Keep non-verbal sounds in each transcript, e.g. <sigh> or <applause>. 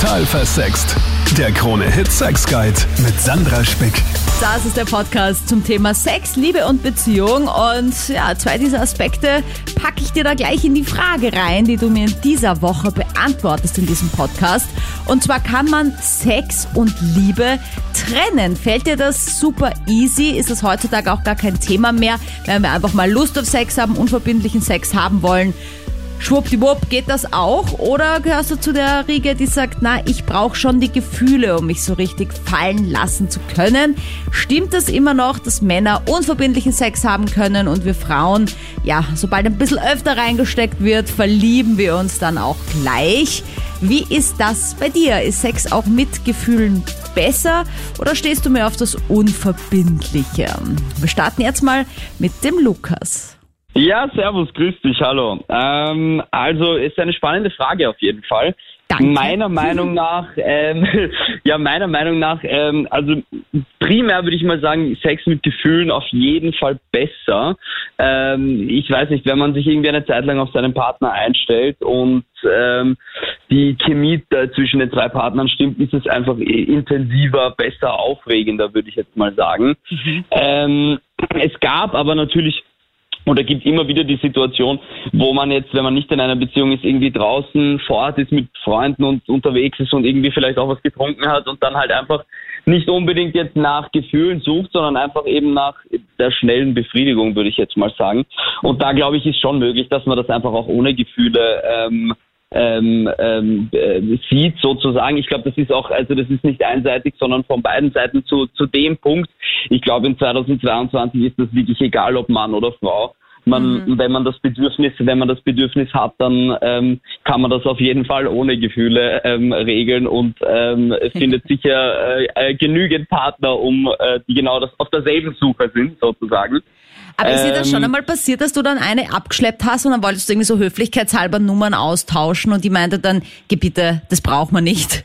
Total versext. Der Krone-Hit Sex Guide mit Sandra Spick. Das ist der Podcast zum Thema Sex, Liebe und Beziehung. Und ja, zwei dieser Aspekte packe ich dir da gleich in die Frage rein, die du mir in dieser Woche beantwortest in diesem Podcast. Und zwar kann man Sex und Liebe trennen. Fällt dir das super easy? Ist das heutzutage auch gar kein Thema mehr, wenn wir einfach mal Lust auf Sex haben, unverbindlichen Sex haben wollen? Schwuppdiwupp, geht das auch? Oder gehörst du zu der Riege, die sagt, na, ich brauche schon die Gefühle, um mich so richtig fallen lassen zu können? Stimmt das immer noch, dass Männer unverbindlichen Sex haben können und wir Frauen, ja, sobald ein bisschen öfter reingesteckt wird, verlieben wir uns dann auch gleich? Wie ist das bei dir? Ist Sex auch mit Gefühlen besser oder stehst du mehr auf das Unverbindliche? Wir starten jetzt mal mit dem Lukas. Ja, servus, grüß dich, hallo. Ähm, also ist eine spannende Frage auf jeden Fall. Danke. Meiner Meinung nach, ähm, <laughs> ja, meiner Meinung nach, ähm, also primär würde ich mal sagen, Sex mit Gefühlen auf jeden Fall besser. Ähm, ich weiß nicht, wenn man sich irgendwie eine Zeit lang auf seinen Partner einstellt und ähm, die Chemie da zwischen den zwei Partnern stimmt, ist es einfach intensiver, besser, aufregender, würde ich jetzt mal sagen. Mhm. Ähm, es gab aber natürlich und da gibt immer wieder die Situation, wo man jetzt, wenn man nicht in einer Beziehung ist, irgendwie draußen fort ist mit Freunden und unterwegs ist und irgendwie vielleicht auch was getrunken hat und dann halt einfach nicht unbedingt jetzt nach Gefühlen sucht, sondern einfach eben nach der schnellen Befriedigung, würde ich jetzt mal sagen. Und da glaube ich, ist schon möglich, dass man das einfach auch ohne Gefühle ähm, ähm, ähm, äh, sieht sozusagen. Ich glaube, das ist auch, also das ist nicht einseitig, sondern von beiden Seiten zu, zu dem Punkt. Ich glaube, in 2022 ist das wirklich egal, ob Mann oder Frau. Man, Mhm. wenn man das Bedürfnis, wenn man das Bedürfnis hat, dann ähm, kann man das auf jeden Fall ohne Gefühle ähm, regeln und ähm, es <laughs> findet sicher äh, äh, genügend Partner, um äh, die genau das auf derselben Suche sind sozusagen. Aber ist dir das Ähm, schon einmal passiert, dass du dann eine abgeschleppt hast und dann wolltest du irgendwie so höflichkeitshalber Nummern austauschen und die meinte dann, geh bitte, das braucht man nicht.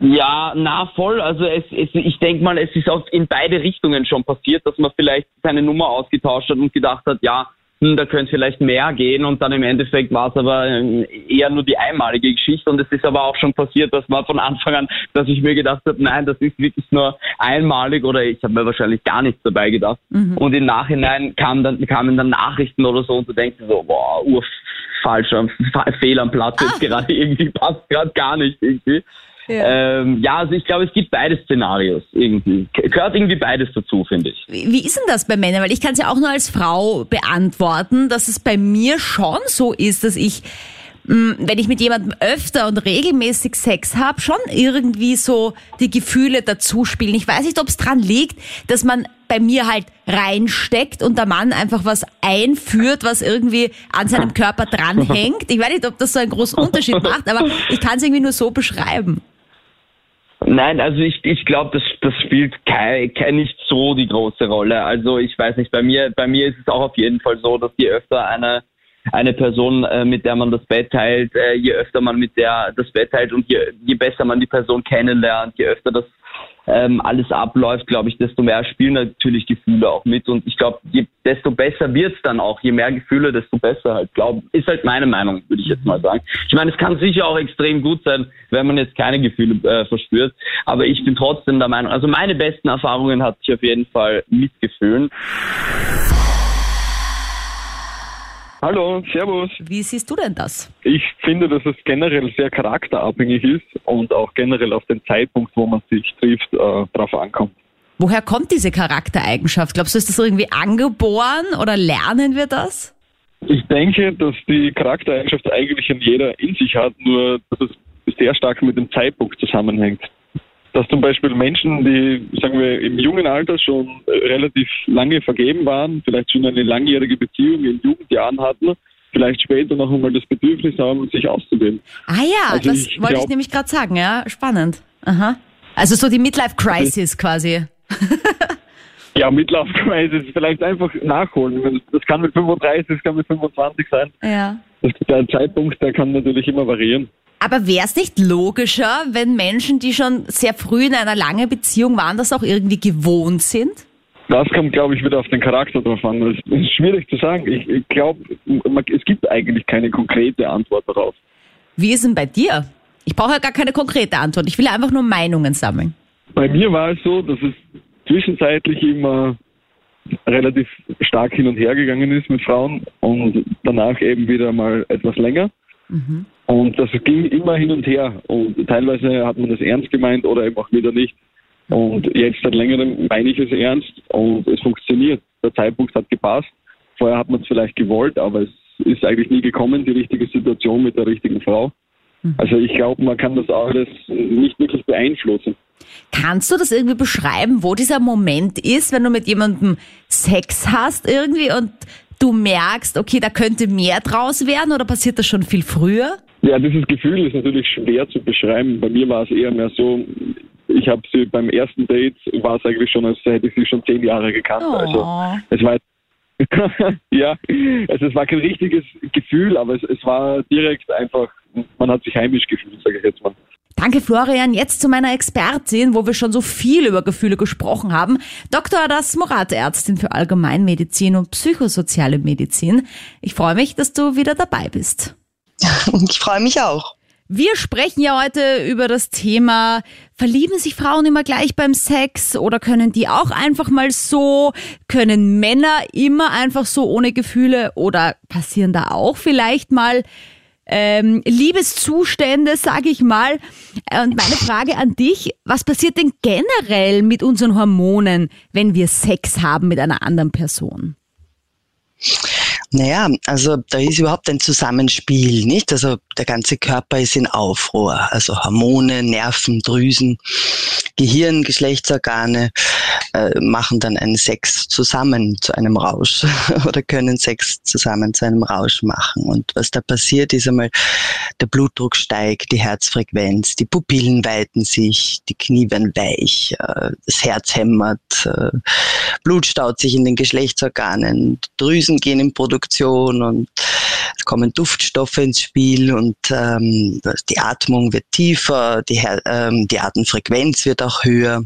Ja, na voll. Also es, es ich denke mal, es ist auch in beide Richtungen schon passiert, dass man vielleicht seine Nummer ausgetauscht hat und gedacht hat, ja, hm, da könnte vielleicht mehr gehen und dann im Endeffekt war es aber ähm, eher nur die einmalige Geschichte und es ist aber auch schon passiert, dass man von Anfang an, dass ich mir gedacht habe, nein, das ist wirklich nur einmalig oder ich habe mir wahrscheinlich gar nichts dabei gedacht und im Nachhinein kamen dann kamen dann Nachrichten oder so und du denkst so, boah, ur falscher Fa- Fehl am Platz jetzt <laughs> gerade irgendwie passt gerade gar nicht irgendwie. Ja. Ähm, ja, also ich glaube, es gibt beide Szenarios irgendwie. Ge- Gehört irgendwie beides dazu, finde ich. Wie ist denn das bei Männern? Weil ich kann es ja auch nur als Frau beantworten, dass es bei mir schon so ist, dass ich, mh, wenn ich mit jemandem öfter und regelmäßig Sex habe, schon irgendwie so die Gefühle dazu spielen. Ich weiß nicht, ob es dran liegt, dass man bei mir halt reinsteckt und der Mann einfach was einführt, was irgendwie an seinem Körper dranhängt. Ich weiß nicht, ob das so einen großen Unterschied macht, aber ich kann es irgendwie nur so beschreiben. Nein, also ich, ich glaube, das, das spielt kein, kein, nicht so die große Rolle. Also ich weiß nicht, bei mir, bei mir ist es auch auf jeden Fall so, dass je öfter eine, eine Person, äh, mit der man das Bett teilt, äh, je öfter man mit der das Bett teilt und je, je besser man die Person kennenlernt, je öfter das ähm, alles abläuft, glaube ich, desto mehr spielen natürlich Gefühle auch mit. Und ich glaube, desto besser wird's dann auch. Je mehr Gefühle, desto besser halt. Glaub, ist halt meine Meinung, würde ich jetzt mal sagen. Ich meine, es kann sicher auch extrem gut sein, wenn man jetzt keine Gefühle äh, verspürt. Aber ich bin trotzdem der Meinung, also meine besten Erfahrungen hatte ich auf jeden Fall mit Gefühlen. Hallo, Servus. Wie siehst du denn das? Ich finde, dass es generell sehr charakterabhängig ist und auch generell auf den Zeitpunkt, wo man sich trifft, äh, drauf ankommt. Woher kommt diese Charaktereigenschaft? Glaubst du, ist das irgendwie angeboren oder lernen wir das? Ich denke, dass die Charaktereigenschaft eigentlich in jeder in sich hat, nur dass es sehr stark mit dem Zeitpunkt zusammenhängt. Dass zum Beispiel Menschen, die, sagen wir, im jungen Alter schon äh, relativ lange vergeben waren, vielleicht schon eine langjährige Beziehung in Jugendjahren hatten, vielleicht später noch einmal das Bedürfnis haben, sich auszudehnen. Ah ja, Also das ich wollte ich glaub- nämlich gerade sagen, ja. Spannend. Aha. Also so die Midlife-Crisis quasi. <laughs> Ja, Midlife-Crisis vielleicht einfach nachholen. Das kann mit 35, das kann mit 25 sein. Ja. Der Zeitpunkt, der kann natürlich immer variieren. Aber wäre es nicht logischer, wenn Menschen, die schon sehr früh in einer langen Beziehung waren, das auch irgendwie gewohnt sind? Das kommt, glaube ich, wieder auf den Charakter drauf an. Das ist schwierig zu sagen. Ich, ich glaube, es gibt eigentlich keine konkrete Antwort darauf. Wie ist denn bei dir? Ich brauche ja gar keine konkrete Antwort. Ich will einfach nur Meinungen sammeln. Bei mir war es so, dass es zwischenzeitlich immer relativ stark hin und her gegangen ist mit Frauen und danach eben wieder mal etwas länger. Mhm. Und das ging immer hin und her. Und teilweise hat man das ernst gemeint oder eben auch wieder nicht. Und jetzt seit längerem meine ich es ernst und es funktioniert. Der Zeitpunkt hat gepasst. Vorher hat man es vielleicht gewollt, aber es ist eigentlich nie gekommen, die richtige Situation mit der richtigen Frau. Mhm. Also ich glaube, man kann das alles nicht wirklich beeinflussen. Kannst du das irgendwie beschreiben, wo dieser Moment ist, wenn du mit jemandem Sex hast irgendwie und du merkst, okay, da könnte mehr draus werden oder passiert das schon viel früher? Ja, dieses Gefühl ist natürlich schwer zu beschreiben. Bei mir war es eher mehr so, ich habe sie beim ersten Date, war es eigentlich schon, als hätte ich sie schon zehn Jahre gekannt. Oh. Also es war <laughs> ja, also es war kein richtiges Gefühl, aber es, es war direkt einfach, man hat sich heimisch gefühlt, sage ich jetzt mal. Danke, Florian. Jetzt zu meiner Expertin, wo wir schon so viel über Gefühle gesprochen haben. Dr. Adas Morat, Ärztin für Allgemeinmedizin und psychosoziale Medizin. Ich freue mich, dass du wieder dabei bist. <laughs> Ich freue mich auch. Wir sprechen ja heute über das Thema, verlieben sich Frauen immer gleich beim Sex oder können die auch einfach mal so? Können Männer immer einfach so ohne Gefühle oder passieren da auch vielleicht mal ähm, Liebeszustände, sage ich mal? Und meine Frage an dich, was passiert denn generell mit unseren Hormonen, wenn wir Sex haben mit einer anderen Person? Naja, also da ist überhaupt ein Zusammenspiel, nicht? Also der ganze Körper ist in Aufruhr. Also Hormone, Nerven, Drüsen, Gehirn, Geschlechtsorgane äh, machen dann einen Sex zusammen zu einem Rausch <laughs> oder können Sex zusammen zu einem Rausch machen. Und was da passiert, ist einmal, der Blutdruck steigt, die Herzfrequenz, die Pupillen weiten sich, die Knie werden weich, äh, das Herz hämmert, äh, Blut staut sich in den Geschlechtsorganen, Drüsen gehen in Produktion und es kommen Duftstoffe ins Spiel und ähm, die Atmung wird tiefer, die, ähm, die Atemfrequenz wird auch höher.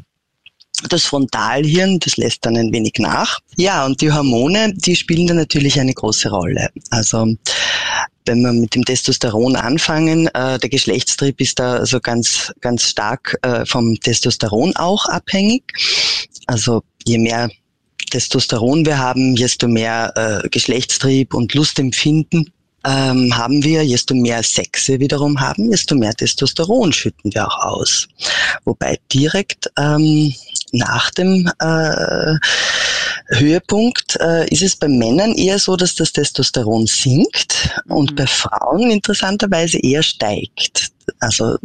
Das Frontalhirn, das lässt dann ein wenig nach. Ja, und die Hormone, die spielen da natürlich eine große Rolle. Also wenn wir mit dem Testosteron anfangen, äh, der Geschlechtstrieb ist da also ganz, ganz stark äh, vom Testosteron auch abhängig. Also je mehr Testosteron wir haben, desto mehr äh, Geschlechtstrieb und Lustempfinden ähm, haben wir, desto mehr Sexe wiederum haben, desto mehr Testosteron schütten wir auch aus. Wobei direkt ähm, nach dem äh, Höhepunkt äh, ist es bei Männern eher so, dass das Testosteron sinkt und mhm. bei Frauen interessanterweise eher steigt. Also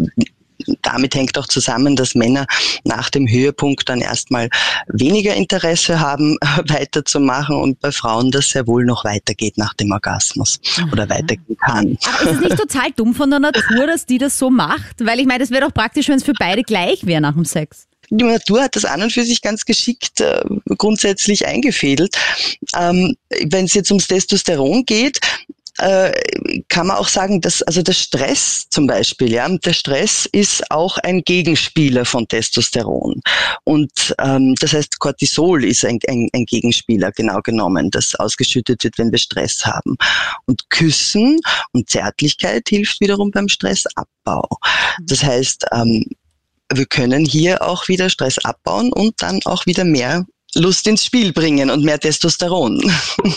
damit hängt auch zusammen, dass Männer nach dem Höhepunkt dann erstmal weniger Interesse haben, <laughs> weiterzumachen und bei Frauen das sehr wohl noch weitergeht nach dem Orgasmus mhm. oder weitergehen kann. Aber ist es nicht total dumm von der Natur, dass die das so macht? Weil ich meine, das wäre doch praktisch, wenn es für beide gleich wäre nach dem Sex. Die Natur hat das an und für sich ganz geschickt äh, grundsätzlich eingefädelt. Ähm, Wenn es jetzt ums Testosteron geht, äh, kann man auch sagen, dass also der Stress zum Beispiel, ja, der Stress ist auch ein Gegenspieler von Testosteron. Und ähm, das heißt, Cortisol ist ein, ein, ein Gegenspieler, genau genommen, das ausgeschüttet wird, wenn wir Stress haben. Und Küssen und Zärtlichkeit hilft wiederum beim Stressabbau. Das heißt, ähm, wir können hier auch wieder Stress abbauen und dann auch wieder mehr Lust ins Spiel bringen und mehr Testosteron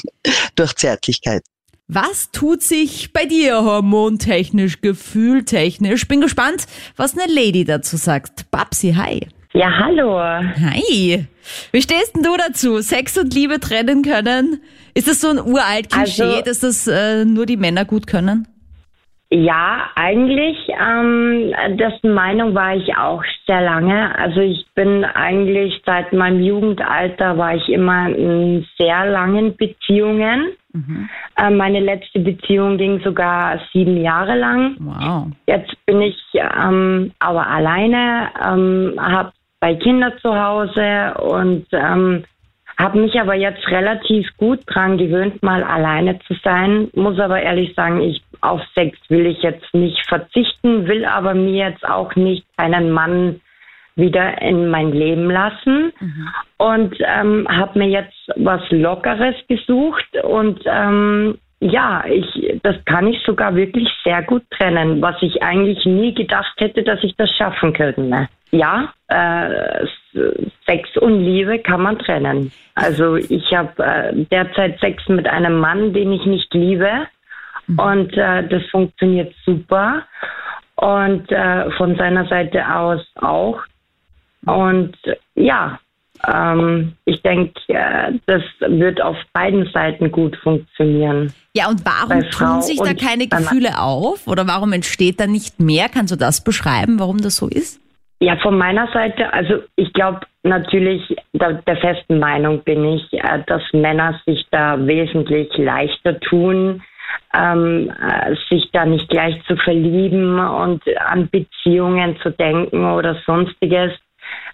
<laughs> durch Zärtlichkeit. Was tut sich bei dir hormontechnisch, gefühltechnisch? Bin gespannt, was eine Lady dazu sagt. Babsi, hi. Ja, hallo. Hi. Wie stehst denn du dazu? Sex und Liebe trennen können? Ist das so ein uralt Klischee, also, dass das äh, nur die Männer gut können? Ja, eigentlich, ähm, dessen Meinung war ich auch sehr lange. Also ich bin eigentlich seit meinem Jugendalter war ich immer in sehr langen Beziehungen. Mhm. Äh, meine letzte Beziehung ging sogar sieben Jahre lang. Wow. Jetzt bin ich ähm, aber alleine, ähm, habe zwei Kinder zu Hause und ähm, habe mich aber jetzt relativ gut dran gewöhnt, mal alleine zu sein. Muss aber ehrlich sagen, ich auf Sex will ich jetzt nicht verzichten, will aber mir jetzt auch nicht einen Mann wieder in mein Leben lassen mhm. und ähm, habe mir jetzt was Lockeres gesucht und ähm, ja, ich, das kann ich sogar wirklich sehr gut trennen, was ich eigentlich nie gedacht hätte, dass ich das schaffen könnte. Ja, äh, Sex und Liebe kann man trennen. Also ich habe äh, derzeit Sex mit einem Mann, den ich nicht liebe mhm. und äh, das funktioniert super und äh, von seiner Seite aus auch. Und ja, ähm, ich denke, äh, das wird auf beiden Seiten gut funktionieren. Ja, und warum tun sich da keine Gefühle auf? Oder warum entsteht da nicht mehr? Kannst du das beschreiben, warum das so ist? Ja, von meiner Seite, also ich glaube natürlich, der, der, festen Meinung bin ich, äh, dass Männer sich da wesentlich leichter tun, ähm, äh, sich da nicht gleich zu verlieben und an Beziehungen zu denken oder sonstiges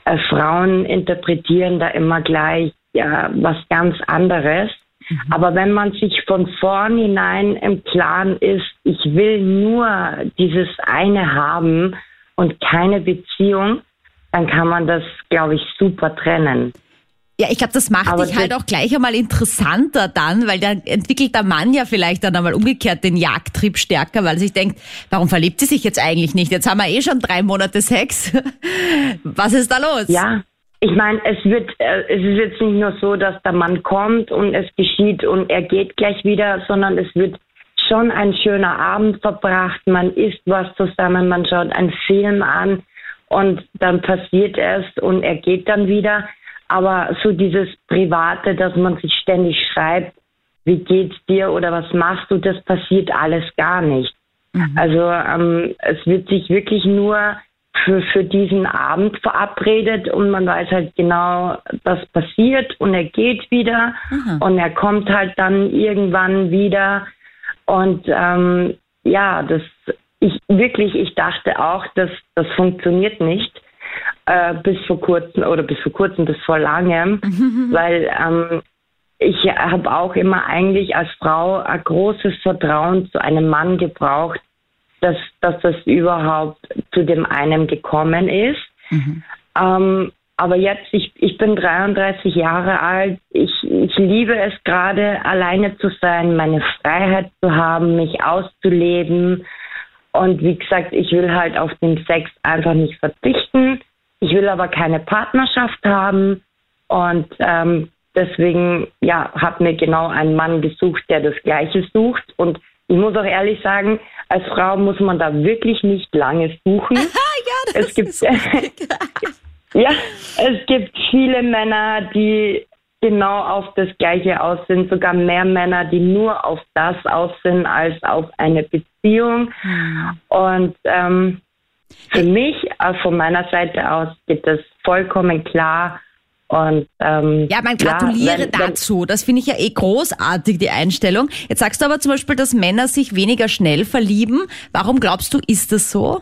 äh, Frauen interpretieren da immer gleich ja, was ganz anderes. Mhm. Aber wenn man sich von vornherein im Klaren ist, ich will nur dieses eine haben und keine Beziehung, dann kann man das, glaube ich, super trennen. Ja, ich glaube, das macht Aber dich halt auch gleich einmal interessanter dann, weil dann entwickelt der Mann ja vielleicht dann einmal umgekehrt den Jagdtrieb stärker, weil er sich denkt, warum verliebt sie sich jetzt eigentlich nicht? Jetzt haben wir eh schon drei Monate Sex. <laughs> Was ist da los? Ja, ich meine, es wird, äh, es ist jetzt nicht nur so, dass der Mann kommt und es geschieht und er geht gleich wieder, sondern es wird schon ein schöner Abend verbracht. Man isst was zusammen, man schaut einen Film an und dann passiert es und er geht dann wieder. Aber so dieses Private, dass man sich ständig schreibt, wie geht's dir oder was machst du, das passiert alles gar nicht. Mhm. Also ähm, es wird sich wirklich nur für, für diesen Abend verabredet und man weiß halt genau, das passiert und er geht wieder mhm. und er kommt halt dann irgendwann wieder und ähm, ja, das ich wirklich, ich dachte auch, dass das funktioniert nicht äh, bis vor kurzem oder bis vor kurzem, bis vor langem, <laughs> weil ähm, ich habe auch immer eigentlich als Frau ein großes Vertrauen zu einem Mann gebraucht, dass, dass das überhaupt zu dem einen gekommen ist. Mhm. Ähm, aber jetzt, ich, ich bin 33 Jahre alt, ich, ich liebe es gerade, alleine zu sein, meine Freiheit zu haben, mich auszuleben. Und wie gesagt, ich will halt auf den Sex einfach nicht verzichten. Ich will aber keine Partnerschaft haben und ähm, deswegen ja, hat mir genau einen Mann gesucht, der das Gleiche sucht. Und ich muss auch ehrlich sagen, als Frau muss man da wirklich nicht lange suchen. <laughs> ja, das es gibt, ist <laughs> ja, es gibt viele Männer, die genau auf das Gleiche aus sind, sogar mehr Männer, die nur auf das aus sind als auf eine Beziehung. Mhm. Und ähm, für mich, äh, von meiner Seite aus, geht das vollkommen klar. Und, ähm, ja, man gratuliere ja, wenn, dazu. Das finde ich ja eh großartig, die Einstellung. Jetzt sagst du aber zum Beispiel, dass Männer sich weniger schnell verlieben. Warum glaubst du, ist das so?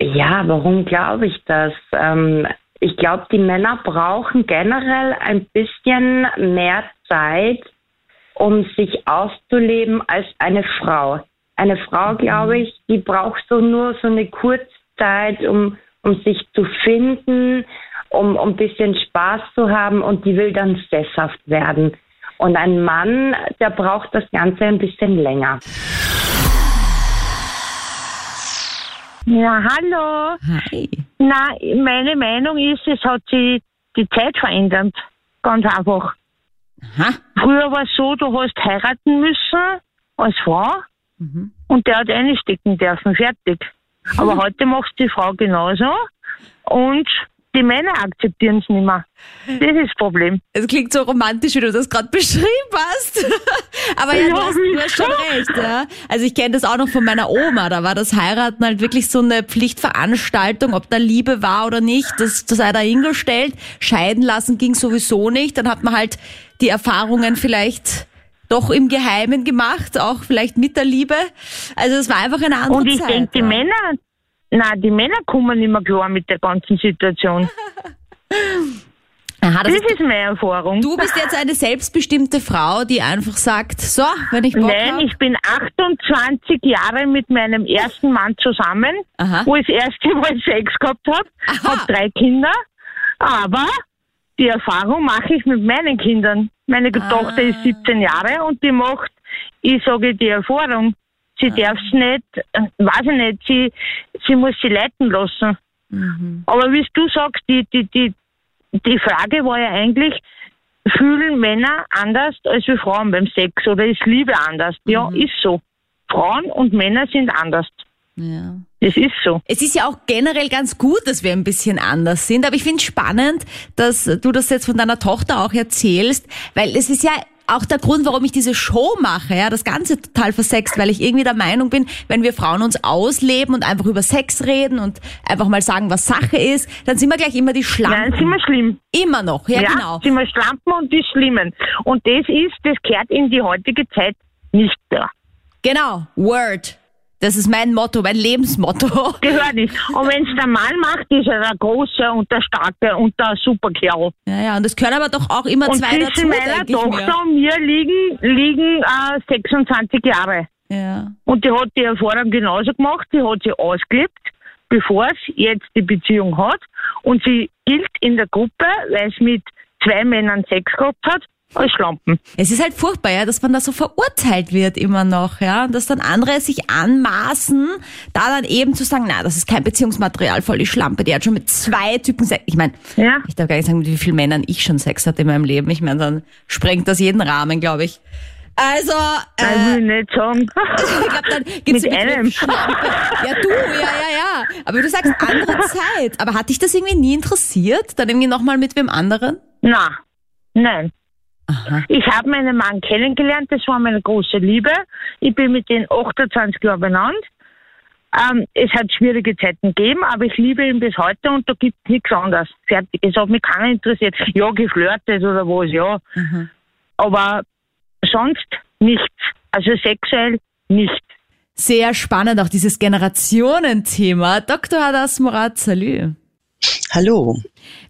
Ja, warum glaube ich das? Ähm, ich glaube, die Männer brauchen generell ein bisschen mehr Zeit, um sich auszuleben als eine Frau. Eine Frau, glaube ich, die braucht so nur so eine kurze Zeit, um, um sich zu finden, um, um ein bisschen Spaß zu haben und die will dann sesshaft werden. Und ein Mann, der braucht das Ganze ein bisschen länger. Ja, hallo. Hi. Na, meine Meinung ist, es hat sich die Zeit verändert. Ganz einfach. Aha. Früher war es so, du hast heiraten müssen als Frau mhm. und der hat einstecken dürfen, fertig. Aber heute macht die Frau genauso und die Männer akzeptieren es nicht mehr. Das ist das Problem. Es klingt so romantisch, wie du das gerade <laughs> beschrieben hast. <laughs> Aber ja, du, hast, du hast schon recht. Ja? Also ich kenne das auch noch von meiner Oma. Da war das Heiraten halt wirklich so eine Pflichtveranstaltung, ob da Liebe war oder nicht. Das, das sei dahingestellt. Scheiden lassen ging sowieso nicht. Dann hat man halt die Erfahrungen vielleicht doch im Geheimen gemacht, auch vielleicht mit der Liebe. Also es war einfach eine andere Und ich Zeit. denke, die ja. Männer, na, die Männer kommen nicht mehr klar mit der ganzen Situation. <laughs> Aha, das, Das ist meine Erfahrung. du bist jetzt eine selbstbestimmte Frau, die einfach sagt, so, wenn ich Bock Nein, hab, ich bin 28 Jahre mit meinem ersten Mann zusammen, Aha. wo ich das erste Mal <laughs> Sex gehabt habe, habe drei Kinder, aber die Erfahrung mache ich mit meinen Kindern. Meine Ah. Tochter ist 17 Jahre und die macht ich sage die Erfahrung. Sie ja. darf es nicht, äh, weiß ich nicht, sie, sie muss sie leiten lassen. Mhm. Aber wie du sagst, die, die, die, die Frage war ja eigentlich, fühlen Männer anders als wir Frauen beim Sex oder ist Liebe anders? Ja, mhm. ist so. Frauen und Männer sind anders. Ja. Es ist so. Es ist ja auch generell ganz gut, dass wir ein bisschen anders sind, aber ich finde es spannend, dass du das jetzt von deiner Tochter auch erzählst, weil es ist ja auch der Grund, warum ich diese Show mache, ja, das Ganze total versext, weil ich irgendwie der Meinung bin, wenn wir Frauen uns ausleben und einfach über Sex reden und einfach mal sagen, was Sache ist, dann sind wir gleich immer die Schlampen. Nein, sind wir schlimm. Immer noch, ja, ja genau. sind wir Schlampen und die Schlimmen. Und das ist, das kehrt in die heutige Zeit nicht da. Genau, Word. Das ist mein Motto, mein Lebensmotto. <laughs> Gehört nicht. Und wenn es der Mann macht, ist er der Große und der Starke und der Superkerl. Ja, ja, und das können aber doch auch immer und zwei dazu, zwischen meiner Tochter und mir liegen, liegen äh, 26 Jahre. Ja. Und die hat die Erfahrung genauso gemacht, die hat sie ausgelebt, bevor sie jetzt die Beziehung hat. Und sie gilt in der Gruppe, weil sie mit zwei Männern Sex gehabt hat, als Schlampen. Es ist halt furchtbar, ja, dass man da so verurteilt wird immer noch, ja, und dass dann andere sich anmaßen, da dann eben zu sagen, na, das ist kein Beziehungsmaterial, voll die Schlampe, die hat schon mit zwei Typen Sex. Ich meine, ja. ich darf gar nicht sagen, mit wie vielen Männern ich schon Sex hatte in meinem Leben. Ich meine, dann sprengt das jeden Rahmen, glaube ich. Also, äh, ich will nicht sagen. <laughs> ich glaube, dann <laughs> gibt's mit einem. Ja, du, ja, ja, ja. Aber du sagst andere Zeit. Aber hat dich das irgendwie nie interessiert? Dann irgendwie nochmal mit wem anderen? Na, nein. Aha. Ich habe meinen Mann kennengelernt, das war meine große Liebe. Ich bin mit ihm 28 Jahre benannt. Ähm, es hat schwierige Zeiten gegeben, aber ich liebe ihn bis heute und da gibt es nichts anderes. Fertig. Es hat mich keiner interessiert. Ja, geflirtet oder was, ja. Mhm. Aber sonst nichts. Also sexuell nicht. Sehr spannend auch dieses Generationenthema. Dr. Hadas Murat, salü. Hallo.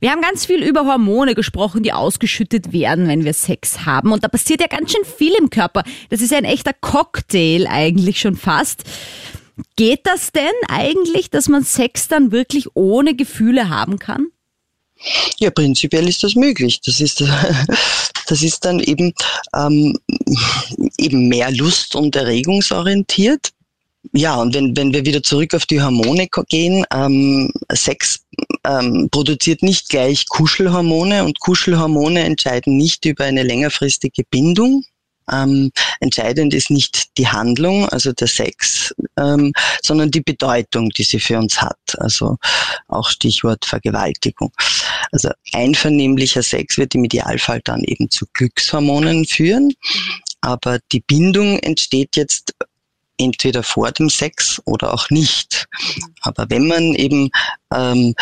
Wir haben ganz viel über Hormone gesprochen, die ausgeschüttet werden, wenn wir Sex haben. Und da passiert ja ganz schön viel im Körper. Das ist ja ein echter Cocktail eigentlich schon fast. Geht das denn eigentlich, dass man Sex dann wirklich ohne Gefühle haben kann? Ja, prinzipiell ist das möglich. Das ist, <laughs> das ist dann eben, ähm, eben mehr Lust- und erregungsorientiert. Ja, und wenn, wenn wir wieder zurück auf die Hormone gehen, ähm, Sex ähm, produziert nicht gleich Kuschelhormone und Kuschelhormone entscheiden nicht über eine längerfristige Bindung. Ähm, entscheidend ist nicht die Handlung, also der Sex, ähm, sondern die Bedeutung, die sie für uns hat. Also auch Stichwort Vergewaltigung. Also einvernehmlicher Sex wird im Idealfall dann eben zu Glückshormonen führen. Aber die Bindung entsteht jetzt entweder vor dem Sex oder auch nicht. Aber wenn man eben ähm,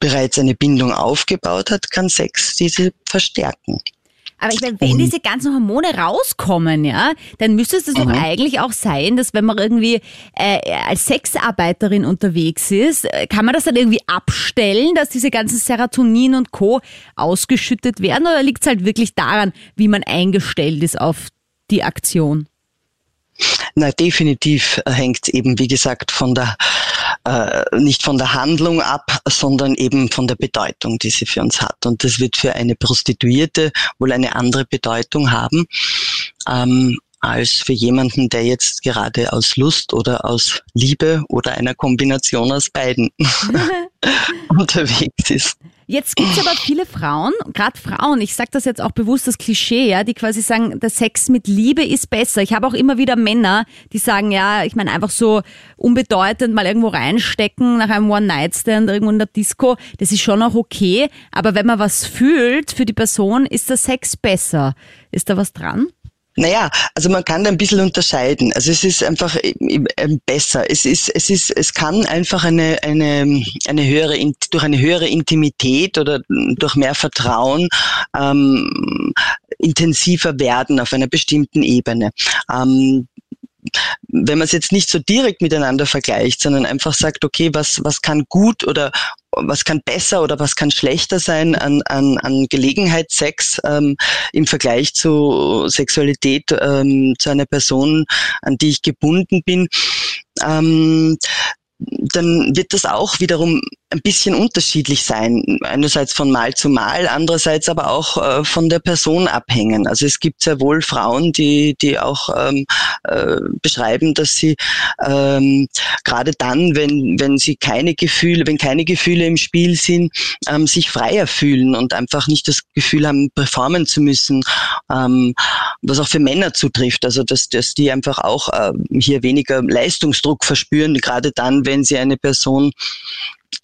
bereits eine Bindung aufgebaut hat, kann Sex diese verstärken. Aber ich meine, wenn und diese ganzen Hormone rauskommen, ja, dann müsste es das mhm. doch eigentlich auch sein, dass wenn man irgendwie äh, als Sexarbeiterin unterwegs ist, äh, kann man das dann irgendwie abstellen, dass diese ganzen Serotonin und Co. ausgeschüttet werden? Oder liegt es halt wirklich daran, wie man eingestellt ist auf die Aktion? Na, definitiv hängt eben, wie gesagt, von der äh, nicht von der Handlung ab, sondern eben von der Bedeutung, die sie für uns hat. Und das wird für eine Prostituierte wohl eine andere Bedeutung haben. Ähm, als für jemanden, der jetzt gerade aus Lust oder aus Liebe oder einer Kombination aus beiden <laughs> <laughs> unterwegs ist. Jetzt gibt es aber viele Frauen, gerade Frauen, ich sage das jetzt auch bewusst das Klischee, ja, die quasi sagen, der Sex mit Liebe ist besser. Ich habe auch immer wieder Männer, die sagen, ja, ich meine einfach so unbedeutend mal irgendwo reinstecken nach einem One-Night-Stand irgendwo in der Disco, das ist schon auch okay, aber wenn man was fühlt für die Person, ist der Sex besser. Ist da was dran? Naja, also man kann da ein bisschen unterscheiden. Also es ist einfach besser. Es ist, es ist, es kann einfach eine, eine, eine höhere, durch eine höhere Intimität oder durch mehr Vertrauen ähm, intensiver werden auf einer bestimmten Ebene. Ähm, wenn man es jetzt nicht so direkt miteinander vergleicht, sondern einfach sagt, okay, was, was kann gut oder was kann besser oder was kann schlechter sein an, an, an Gelegenheitssex ähm, im Vergleich zu Sexualität ähm, zu einer Person, an die ich gebunden bin, ähm, dann wird das auch wiederum ein bisschen unterschiedlich sein. Einerseits von Mal zu Mal, andererseits aber auch äh, von der Person abhängen. Also es gibt sehr wohl Frauen, die, die auch ähm, äh, beschreiben, dass sie ähm, gerade dann, wenn, wenn sie keine Gefühle, wenn keine Gefühle im Spiel sind, ähm, sich freier fühlen und einfach nicht das Gefühl haben, performen zu müssen, ähm, was auch für Männer zutrifft. Also dass, dass die einfach auch äh, hier weniger Leistungsdruck verspüren, gerade dann, wenn sie eine Person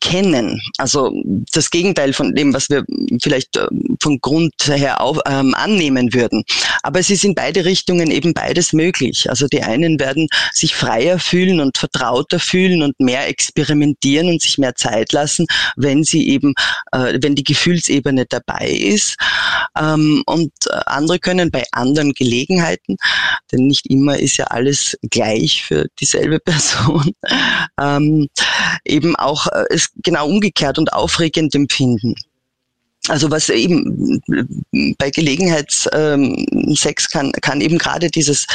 kennen. Also das Gegenteil von dem, was wir vielleicht äh, von Grund her auf, ähm, annehmen würden. Aber es ist in beide Richtungen eben beides möglich. Also die einen werden sich freier fühlen und vertrauter fühlen und mehr experimentieren und sich mehr Zeit lassen, wenn sie eben, äh, wenn die Gefühlsebene dabei ist. Ähm, und äh, andere können bei anderen Gelegenheiten, denn nicht immer ist ja alles gleich für dieselbe <laughs> Person, ähm, eben auch äh, es genau umgekehrt und aufregend empfinden. Also was eben bei Gelegenheitssex ähm, kann, kann eben gerade dieses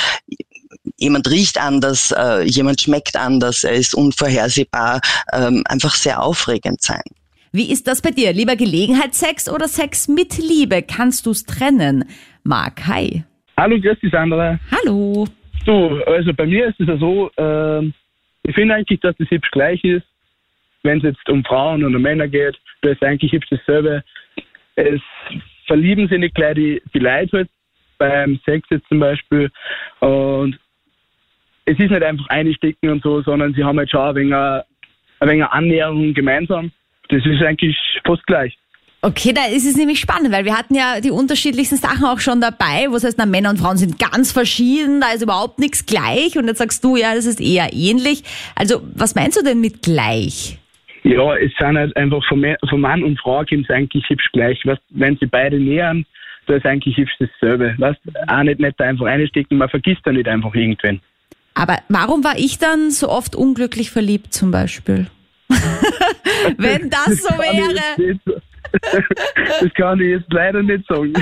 jemand riecht anders, äh, jemand schmeckt anders, er ist unvorhersehbar, ähm, einfach sehr aufregend sein. Wie ist das bei dir? Lieber Gelegenheitssex oder Sex mit Liebe? Kannst du es trennen? Mark, hi. Hallo, grüß dich, Sandra. Hallo. Du, also bei mir ist es ja so, äh, ich finde eigentlich, dass das hübsch gleich ist wenn es jetzt um Frauen und Männer geht, da ist eigentlich hübsch dasselbe. Es verlieben sich nicht gleich die, die Leute halt, beim Sex jetzt zum Beispiel. Und es ist nicht einfach einstecken und so, sondern sie haben halt schon ein wenig, ein wenig Annäherung gemeinsam. Das ist eigentlich fast gleich. Okay, da ist es nämlich spannend, weil wir hatten ja die unterschiedlichsten Sachen auch schon dabei, wo es heißt, na, Männer und Frauen sind ganz verschieden, da ist überhaupt nichts gleich und jetzt sagst du, ja, das ist eher ähnlich. Also, was meinst du denn mit gleich? Ja, es sind halt einfach von, von Mann und Frau gibt es eigentlich hübsch gleich. Was, wenn sie beide nähern, da ist eigentlich hübsch dasselbe. Was, auch nicht, nicht einfach einstecken, man vergisst da nicht einfach irgendwen. Aber warum war ich dann so oft unglücklich verliebt zum Beispiel? <laughs> wenn das so <laughs> wäre. <laughs> Das kann ich jetzt leider nicht sagen.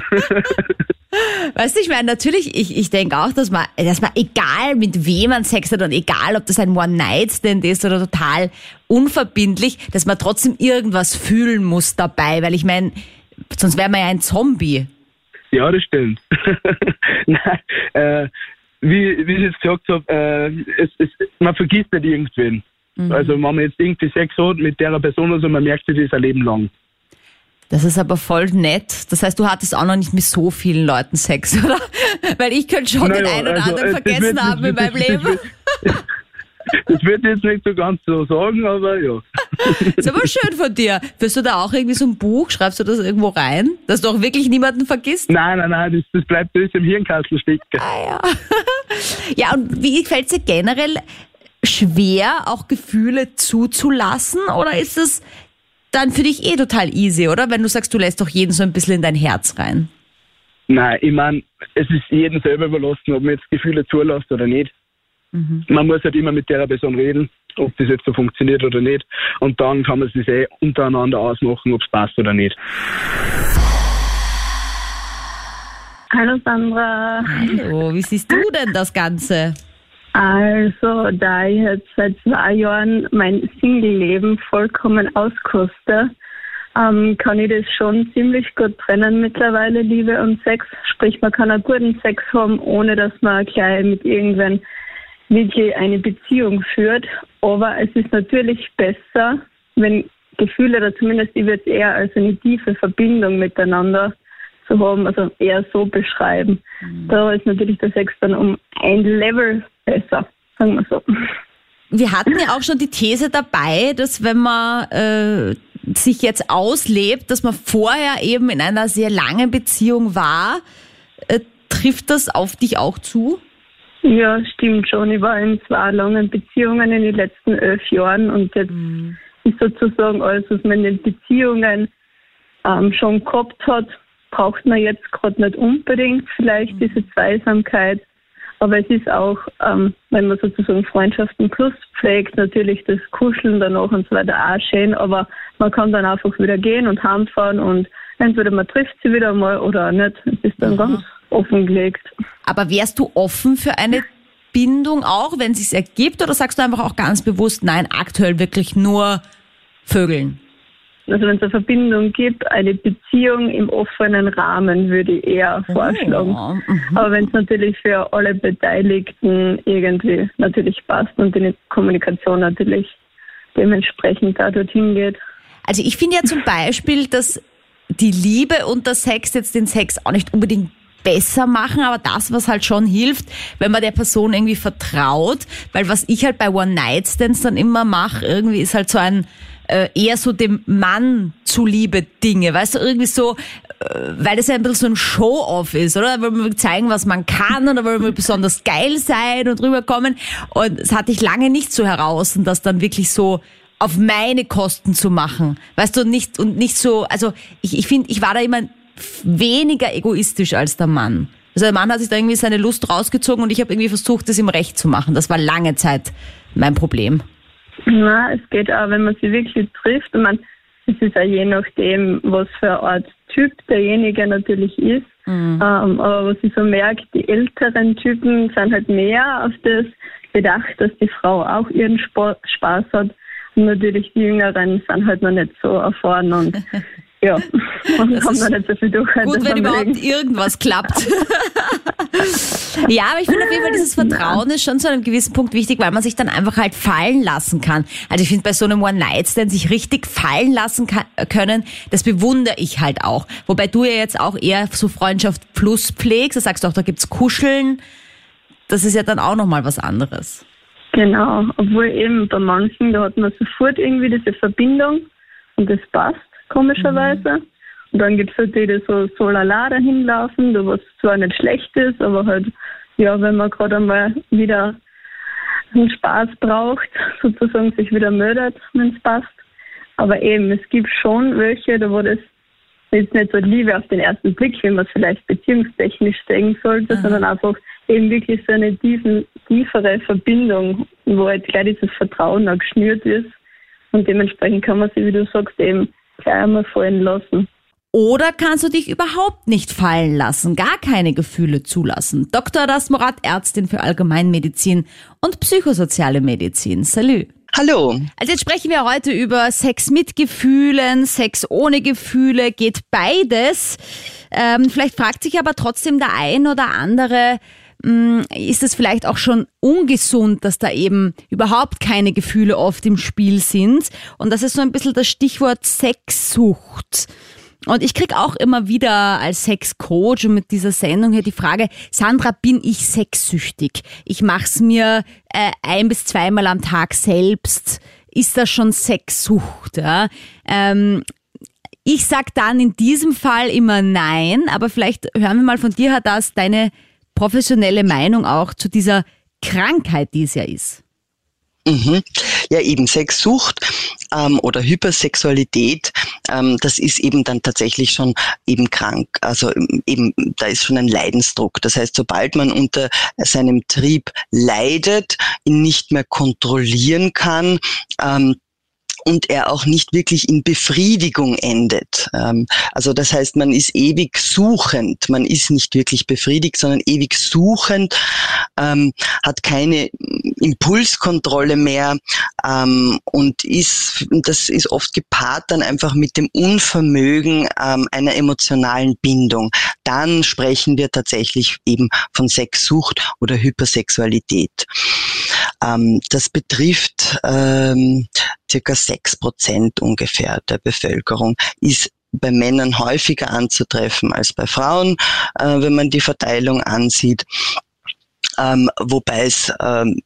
Weißt du, ich meine, natürlich, ich, ich denke auch, dass man, dass man, egal mit wem man Sex hat und egal, ob das ein One-Night-Stand ist oder total unverbindlich, dass man trotzdem irgendwas fühlen muss dabei, weil ich meine, sonst wäre man ja ein Zombie. Ja, das stimmt. <laughs> Nein, äh, wie, wie ich jetzt gesagt habe, äh, es, es, man vergisst nicht irgendwen. Mhm. Also wenn man jetzt irgendwie Sex hat mit der Person, also man merkt sich das ein Leben lang. Das ist aber voll nett. Das heißt, du hattest auch noch nicht mit so vielen Leuten Sex, <laughs> oder? Weil ich könnte schon naja, den einen oder also, anderen vergessen wird, haben in meinem Leben. Das würde ich jetzt nicht so ganz so sagen, aber ja. <laughs> Ist aber schön von dir. Wirst du da auch irgendwie so ein Buch? Schreibst du das irgendwo rein? Dass du auch wirklich niemanden vergisst? Nein, nein, nein, das, das bleibt bis im Hirnkastel stecken. Ah, ja. <laughs> ja, und wie fällt es dir generell schwer, auch Gefühle zuzulassen? Oder ist es dann für dich eh total easy, oder? Wenn du sagst, du lässt doch jeden so ein bisschen in dein Herz rein. Nein, ich meine, es ist jedem selber überlassen, ob man jetzt Gefühle zulässt oder nicht. Mhm. Man muss halt immer mit der Person reden, ob das jetzt so funktioniert oder nicht. Und dann kann man sich eh untereinander ausmachen, ob es passt oder nicht. Hallo Sandra. Hallo, wie siehst du denn das Ganze? Also, da ich jetzt seit zwei Jahren mein Single-Leben vollkommen auskoste, ähm, kann ich das schon ziemlich gut trennen mittlerweile, Liebe und Sex. Sprich, man kann einen guten Sex haben, ohne dass man gleich mit irgendwann wirklich eine Beziehung führt. Aber es ist natürlich besser, wenn Gefühle, oder zumindest ich würde es eher als eine tiefe Verbindung miteinander zu haben, also eher so beschreiben. Mhm. Da ist natürlich der Sex dann um ein Level besser, sagen wir so. Wir hatten ja auch schon die These dabei, dass wenn man äh, sich jetzt auslebt, dass man vorher eben in einer sehr langen Beziehung war. Äh, trifft das auf dich auch zu? Ja, stimmt schon. Ich war in zwei langen Beziehungen in den letzten elf Jahren und jetzt mhm. ist sozusagen alles, was man in den Beziehungen ähm, schon gehabt hat, braucht man jetzt gerade nicht unbedingt vielleicht mhm. diese Zweisamkeit. Aber es ist auch, ähm, wenn man sozusagen Freundschaften plus pflegt, natürlich das Kuscheln danach und so weiter auch schön, aber man kann dann einfach wieder gehen und heimfahren und entweder man trifft sie wieder mal oder nicht. Es ist dann ja. ganz offengelegt. Aber wärst du offen für eine Bindung auch, wenn es sich ergibt, oder sagst du einfach auch ganz bewusst, nein, aktuell wirklich nur Vögeln? Also wenn es eine Verbindung gibt, eine Beziehung im offenen Rahmen würde ich eher vorschlagen. Oh, mhm. Aber wenn es natürlich für alle Beteiligten irgendwie natürlich passt und die Kommunikation natürlich dementsprechend da dorthin geht. Also ich finde ja zum Beispiel, dass die Liebe und der Sex jetzt den Sex auch nicht unbedingt besser machen, aber das, was halt schon hilft, wenn man der Person irgendwie vertraut, weil was ich halt bei One-Night-Stands dann immer mache, irgendwie ist halt so ein äh, eher so dem Mann zuliebe Dinge, weißt du, irgendwie so, äh, weil das ja ein bisschen so ein Show-Off ist, oder? Weil wir zeigen, was man kann oder weil wir besonders geil sein und rüberkommen. Und das hatte ich lange nicht so heraus und das dann wirklich so auf meine Kosten zu machen. Weißt du, nicht, und nicht so, also ich, ich finde, ich war da immer weniger egoistisch als der Mann. Also der Mann hat sich da irgendwie seine Lust rausgezogen und ich habe irgendwie versucht, das ihm recht zu machen. Das war lange Zeit mein Problem. Na, es geht auch, wenn man sie wirklich trifft. Ich meine, es ist ja je nachdem, was für Art Typ derjenige natürlich ist. Mhm. Ähm, aber was ich so merke, die älteren Typen sind halt mehr auf das bedacht, dass die Frau auch ihren Spaß hat. Und natürlich die Jüngeren sind halt noch nicht so erfahren und <laughs> ja, <laughs> man das kommt noch nicht so viel durch. Gut, wenn überhaupt Leben. irgendwas klappt. <laughs> ja, aber ich finde auf jeden Fall, dieses Vertrauen ist schon zu einem gewissen Punkt wichtig, weil man sich dann einfach halt fallen lassen kann. Also ich finde bei so einem One-Night-Stand sich richtig fallen lassen kann, können, das bewundere ich halt auch. Wobei du ja jetzt auch eher so Freundschaft plus pflegst, da sagst du auch, da gibt's Kuscheln. Das ist ja dann auch nochmal was anderes. Genau, obwohl eben bei manchen, da hat man sofort irgendwie diese Verbindung und das passt komischerweise. Mhm. Und dann gibt es halt die, die so, so lala dahin laufen, was zwar nicht schlecht ist, aber halt, ja, wenn man gerade einmal wieder einen Spaß braucht, sozusagen sich wieder meldet, wenn es passt. Aber eben, es gibt schon welche, da wo das jetzt nicht so Liebe auf den ersten Blick, wie man es vielleicht beziehungstechnisch sehen sollte, mhm. sondern einfach eben wirklich so eine tiefen, tiefere Verbindung, wo halt gleich dieses Vertrauen auch geschnürt ist. Und dementsprechend kann man sich, wie du sagst, eben einmal fallen lassen. Oder kannst du dich überhaupt nicht fallen lassen, gar keine Gefühle zulassen? Dr. Rasmorat, Ärztin für Allgemeinmedizin und psychosoziale Medizin. Salü. Hallo. Also jetzt sprechen wir heute über Sex mit Gefühlen, Sex ohne Gefühle, geht beides. Ähm, vielleicht fragt sich aber trotzdem der ein oder andere, ist es vielleicht auch schon ungesund, dass da eben überhaupt keine Gefühle oft im Spiel sind. Und das ist so ein bisschen das Stichwort Sexsucht. Und ich krieg auch immer wieder als Sexcoach und mit dieser Sendung hier die Frage, Sandra, bin ich sexsüchtig? Ich mach's mir äh, ein bis zweimal am Tag selbst. Ist das schon Sexsucht? Ja? Ähm, ich sag dann in diesem Fall immer nein, aber vielleicht hören wir mal von dir, das deine professionelle Meinung auch zu dieser Krankheit, die es ja ist. Mhm. Ja, eben Sexsucht ähm, oder Hypersexualität, ähm, das ist eben dann tatsächlich schon eben krank. Also eben, da ist schon ein Leidensdruck. Das heißt, sobald man unter seinem Trieb leidet, ihn nicht mehr kontrollieren kann, ähm, und er auch nicht wirklich in Befriedigung endet. Ähm, also das heißt, man ist ewig suchend, man ist nicht wirklich befriedigt, sondern ewig suchend, ähm, hat keine Impulskontrolle mehr ähm, und ist, das ist oft gepaart dann einfach mit dem Unvermögen einer emotionalen Bindung. Dann sprechen wir tatsächlich eben von Sexsucht oder Hypersexualität. Das betrifft circa sechs Prozent ungefähr der Bevölkerung ist bei Männern häufiger anzutreffen als bei Frauen, äh, wenn man die Verteilung ansieht. Ähm, wobei es ähm,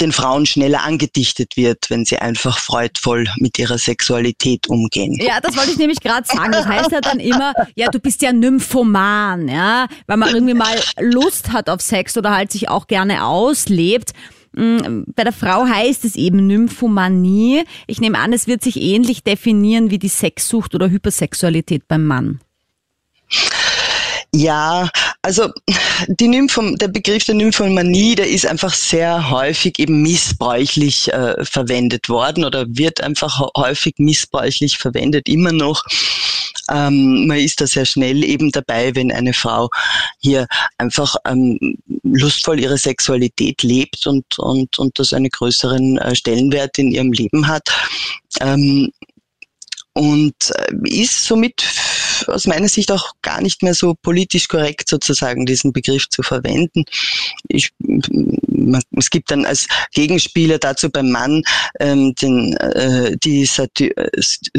den Frauen schneller angedichtet wird, wenn sie einfach freudvoll mit ihrer Sexualität umgehen. Ja, das wollte ich nämlich gerade sagen. Das heißt ja dann immer, ja, du bist ja Nymphoman, ja, weil man irgendwie mal Lust hat auf Sex oder halt sich auch gerne auslebt. Mm, bei der Frau heißt es eben Nymphomanie. Ich nehme an, es wird sich ähnlich definieren wie die Sexsucht oder Hypersexualität beim Mann. Ja, also die Nymphom, der Begriff der Nymphomanie, der ist einfach sehr häufig eben missbräuchlich äh, verwendet worden oder wird einfach häufig missbräuchlich verwendet, immer noch. Ähm, man ist da sehr schnell eben dabei, wenn eine Frau hier einfach ähm, lustvoll ihre Sexualität lebt und, und, und das einen größeren äh, Stellenwert in ihrem Leben hat. Ähm, und äh, ist somit aus meiner Sicht auch gar nicht mehr so politisch korrekt sozusagen diesen Begriff zu verwenden. Ich, man, es gibt dann als Gegenspieler dazu beim Mann ähm, den, äh, die Saty äh,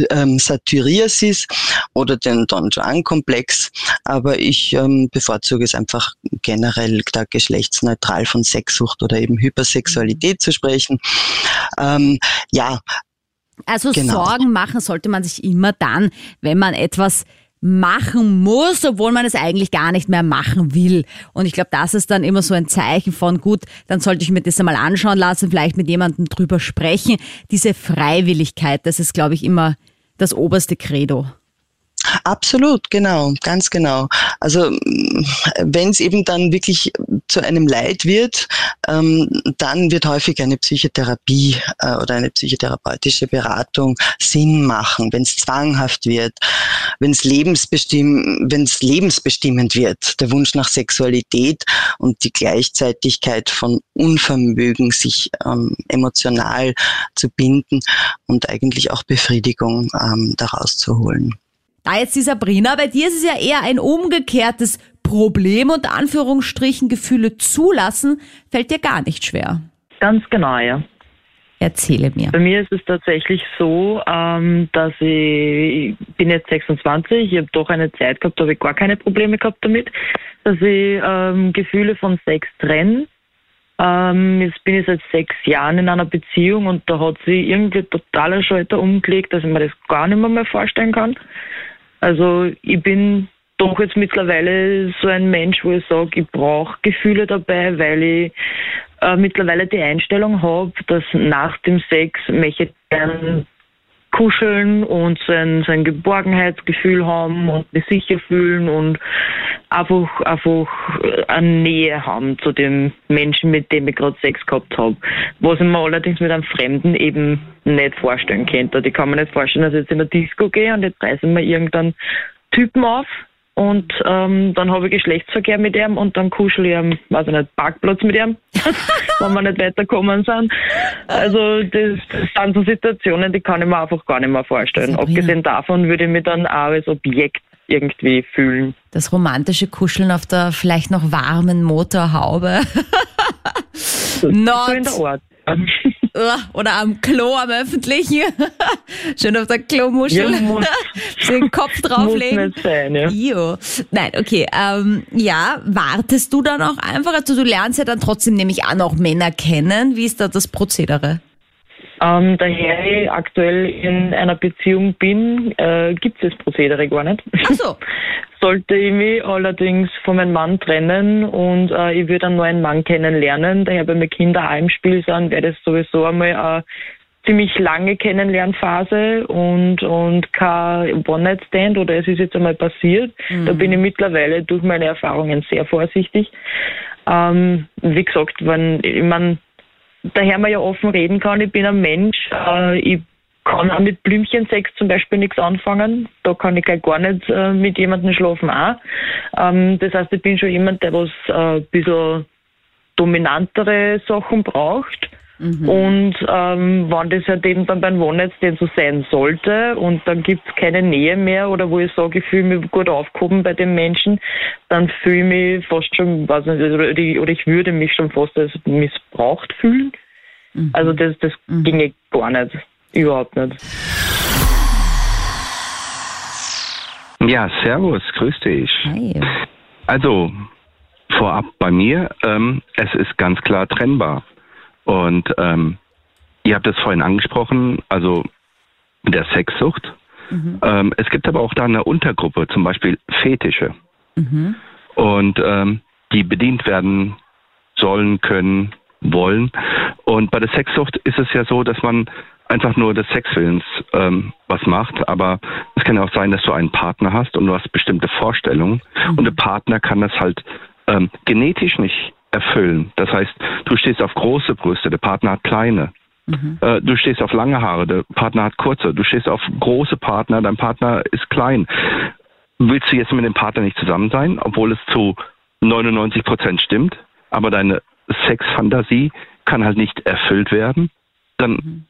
ähm, Satyriasis oder den Don Juan Komplex, aber ich ähm, bevorzuge es einfach generell da geschlechtsneutral von Sexsucht oder eben Hypersexualität zu sprechen. Ähm, ja, also genau. Sorgen machen sollte man sich immer dann, wenn man etwas machen muss, obwohl man es eigentlich gar nicht mehr machen will. Und ich glaube, das ist dann immer so ein Zeichen von, gut, dann sollte ich mir das einmal anschauen lassen, vielleicht mit jemandem drüber sprechen. Diese Freiwilligkeit, das ist, glaube ich, immer das oberste Credo. Absolut, genau, ganz genau. Also wenn es eben dann wirklich zu einem Leid wird, ähm, dann wird häufig eine Psychotherapie äh, oder eine psychotherapeutische Beratung Sinn machen, wenn es zwanghaft wird, wenn es lebensbestimm wenn es lebensbestimmend wird, der Wunsch nach Sexualität und die Gleichzeitigkeit von Unvermögen, sich ähm, emotional zu binden und eigentlich auch Befriedigung ähm, daraus zu holen. Da jetzt die Sabrina, bei dir ist es ja eher ein umgekehrtes Problem und Anführungsstrichen Gefühle zulassen, fällt dir gar nicht schwer. Ganz genau, ja. Erzähle mir. Bei mir ist es tatsächlich so, ähm, dass ich, ich bin jetzt 26, ich habe doch eine Zeit gehabt, da habe ich gar keine Probleme gehabt damit, dass ich ähm, Gefühle von Sex trenne. Ähm, jetzt bin ich seit sechs Jahren in einer Beziehung und da hat sie irgendwie totaler Schalter umgelegt, dass ich mir das gar nicht mehr, mehr vorstellen kann. Also ich bin doch jetzt mittlerweile so ein Mensch, wo ich sage, ich brauche Gefühle dabei, weil ich äh, mittlerweile die Einstellung habe, dass nach dem Sex möchte ich gern kuscheln und sein, sein Geborgenheitsgefühl haben und mich sicher fühlen und einfach, einfach eine Nähe haben zu dem Menschen, mit dem ich gerade Sex gehabt habe. Was ich mir allerdings mit einem Fremden eben nicht vorstellen könnte. Ich kann mir nicht vorstellen, dass ich jetzt in der Disco gehe und jetzt reiße ich mir irgendeinen Typen auf, und ähm, dann habe ich Geschlechtsverkehr mit ihm und dann kuschel ich am, weiß ich nicht, Parkplatz mit ihm, <laughs> wenn wir nicht weiterkommen sind. Also das, das sind so Situationen, die kann ich mir einfach gar nicht mehr vorstellen. Abgesehen davon würde ich mich dann auch als Objekt irgendwie fühlen. Das romantische Kuscheln auf der vielleicht noch warmen Motorhaube. Not. So in der Art. <laughs> Oder am Klo, am öffentlichen. <laughs> Schön auf der Klomuschel. Ja, muss, <laughs> den Kopf drauflegen. Muss nicht sein, ja. Jo. Nein, okay. Ähm, ja, wartest du dann auch einfach? Also du lernst ja dann trotzdem nämlich auch noch Männer kennen. Wie ist da das Prozedere? Ähm, daher ich aktuell in einer Beziehung bin, äh, gibt es das Prozedere gar nicht. Ach so. <laughs> Sollte ich mich allerdings von meinem Mann trennen und äh, ich würde einen neuen Mann kennenlernen, daher bei mir Kinder auch im Spiel sind, wäre das sowieso einmal eine ziemlich lange Kennenlernphase und, und kein One-Night-Stand oder es ist jetzt einmal passiert. Mhm. Da bin ich mittlerweile durch meine Erfahrungen sehr vorsichtig. Ähm, wie gesagt, wenn, ich meine, daher man ja offen reden kann, ich bin ein Mensch, äh, ich kann auch mit Blümchensex zum Beispiel nichts anfangen. Da kann ich gleich gar nicht äh, mit jemandem schlafen auch. Ähm, das heißt, ich bin schon jemand, der was äh, ein bisschen dominantere Sachen braucht. Mhm. Und ähm, wenn das halt eben dann beim One-Night-Stand so sein sollte und dann gibt es keine Nähe mehr oder wo ich sage, ich fühle mich gut aufgehoben bei dem Menschen, dann fühle ich mich fast schon, weiß nicht, oder, ich, oder ich würde mich schon fast als missbraucht fühlen. Mhm. Also das, das mhm. ginge gar nicht. Überhaupt nicht. Ja, servus, grüß dich. Hi. Also, vorab bei mir, ähm, es ist ganz klar trennbar. Und ähm, ihr habt es vorhin angesprochen, also mit der Sexsucht. Mhm. Ähm, es gibt aber auch da eine Untergruppe, zum Beispiel Fetische. Mhm. Und ähm, die bedient werden sollen, können, wollen. Und bei der Sexsucht ist es ja so, dass man einfach nur des Sexwillens ähm, was macht. Aber es kann ja auch sein, dass du einen Partner hast und du hast bestimmte Vorstellungen. Mhm. Und der Partner kann das halt ähm, genetisch nicht erfüllen. Das heißt, du stehst auf große Brüste, der Partner hat kleine. Mhm. Äh, du stehst auf lange Haare, der Partner hat kurze. Du stehst auf große Partner, dein Partner ist klein. Willst du jetzt mit dem Partner nicht zusammen sein, obwohl es zu 99 Prozent stimmt, aber deine Sexfantasie kann halt nicht erfüllt werden, dann mhm.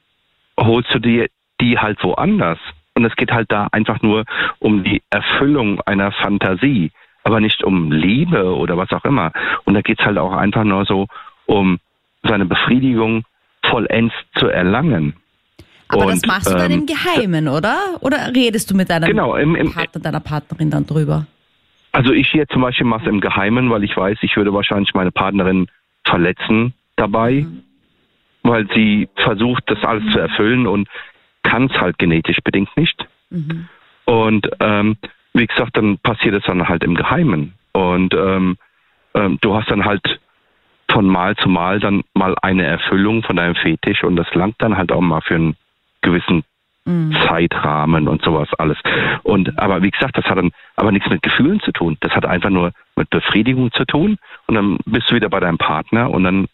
holst du dir die halt woanders. und es geht halt da einfach nur um die Erfüllung einer Fantasie, aber nicht um Liebe oder was auch immer. Und da geht es halt auch einfach nur so um seine Befriedigung vollends zu erlangen. Aber und, das machst du dann ähm, im Geheimen, oder? Oder redest du mit deinem Genau, im, im, Partner, deiner Partnerin dann drüber? Also ich hier zum Beispiel mache es im Geheimen, weil ich weiß, ich würde wahrscheinlich meine Partnerin verletzen dabei, Mhm. weil sie versucht, das alles zu erfüllen und kann es halt genetisch bedingt nicht. Mhm. Und ähm, wie gesagt, dann passiert es dann halt im Geheimen. Und ähm, ähm, du hast dann halt von Mal zu Mal dann mal eine Erfüllung von deinem Fetisch und das langt dann halt auch mal für einen gewissen Mhm. Zeitrahmen und sowas alles. Und aber wie gesagt, das hat dann aber nichts mit Gefühlen zu tun. Das hat einfach nur mit Befriedigung zu tun. Und dann bist du wieder bei deinem Partner und dann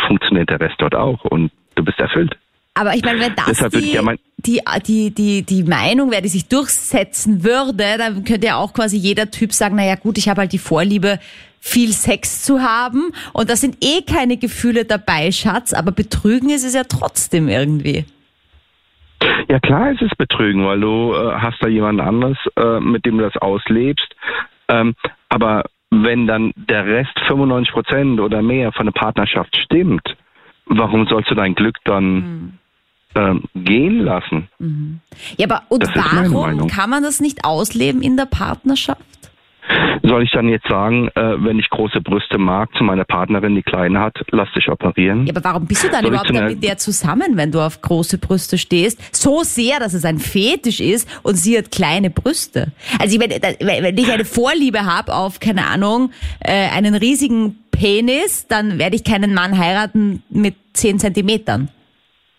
funktioniert der Rest dort auch und du bist erfüllt. Aber ich meine, wenn das die, ja mein- die, die, die, die Meinung wäre, die sich durchsetzen würde, dann könnte ja auch quasi jeder Typ sagen, naja gut, ich habe halt die Vorliebe, viel Sex zu haben und da sind eh keine Gefühle dabei, Schatz, aber betrügen ist es ja trotzdem irgendwie. Ja klar, es ist Betrügen, weil du äh, hast da jemand anderes, äh, mit dem du das auslebst. Ähm, aber wenn dann der Rest 95 Prozent oder mehr von der Partnerschaft stimmt, warum sollst du dein Glück dann ähm, gehen lassen? Ja, aber und Das warum kann man das nicht ausleben in der Partnerschaft? Soll ich dann jetzt sagen, äh, wenn ich große Brüste mag, zu meiner Partnerin, die kleine hat, lass dich operieren? Ja, aber warum bist du dann Soll überhaupt dann mit der zusammen, wenn du auf große Brüste stehst? So sehr, dass es ein Fetisch ist und sie hat kleine Brüste. Also ich wenn wenn ich eine Vorliebe habe auf, keine Ahnung, äh, einen riesigen Penis, dann werde ich keinen Mann heiraten mit 10 Zentimetern.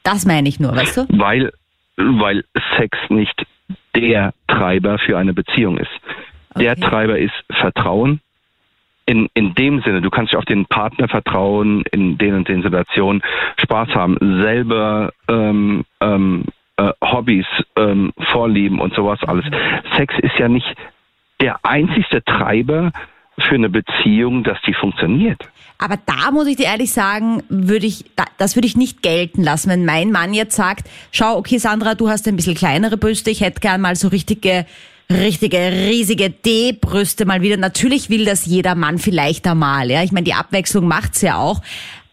Das meine ich nur, weißt du? Weil, weil Sex nicht der Treiber für eine Beziehung ist. Der Okay. Treiber ist Vertrauen. In, in dem Sinne, du kannst dich auf den Partner vertrauen, in den und den Situationen Spaß haben, selber ähm, ähm, äh, Hobbys, ähm, Vorlieben und sowas alles. Sex ist ja nicht der einzigste Treiber für eine Beziehung, dass die funktioniert. Aber da muss ich dir ehrlich sagen, würde ich, da- das würde ich nicht gelten lassen, wenn mein Mann jetzt sagt, schau, okay Sandra, du hast ein bisschen kleinere Brüste, ich hätte gern mal so richtige, richtige, riesige D-Brüste mal wieder. Natürlich will das jeder Mann vielleicht einmal, ja. Ich meine, die Abwechslung macht's ja auch.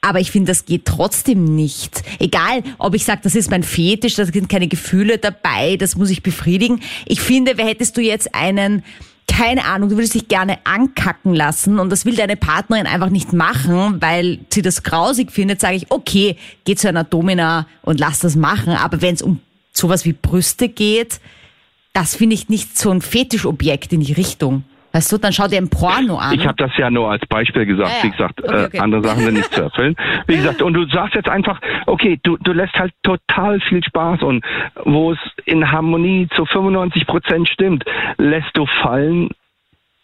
Aber ich finde, das geht trotzdem nicht. Egal, ob ich sage, das ist mein Fetisch, da sind keine Gefühle dabei, das muss ich befriedigen. Ich finde, hättest du jetzt einen, keine Ahnung, du würdest dich gerne ankacken lassen und das will deine Partnerin einfach nicht machen, weil sie das grausig findet, sage ich, okay, geh zu einer Domina und lass das machen. Aber wenn es um sowas wie Brüste geht, das finde ich nicht so ein Fetischobjekt in die Richtung. Weißt du, dann schau dir ein Porno an. Ich habe das ja nur als Beispiel gesagt. Ja, ja. Wie gesagt, Okay, okay. Äh, andere Sachen sind nicht zu <laughs> erfüllen. Wie gesagt, und du sagst jetzt einfach, okay, du, du lässt halt total viel Spaß und wo es in Harmonie zu 95 Prozent stimmt, lässt du fallen,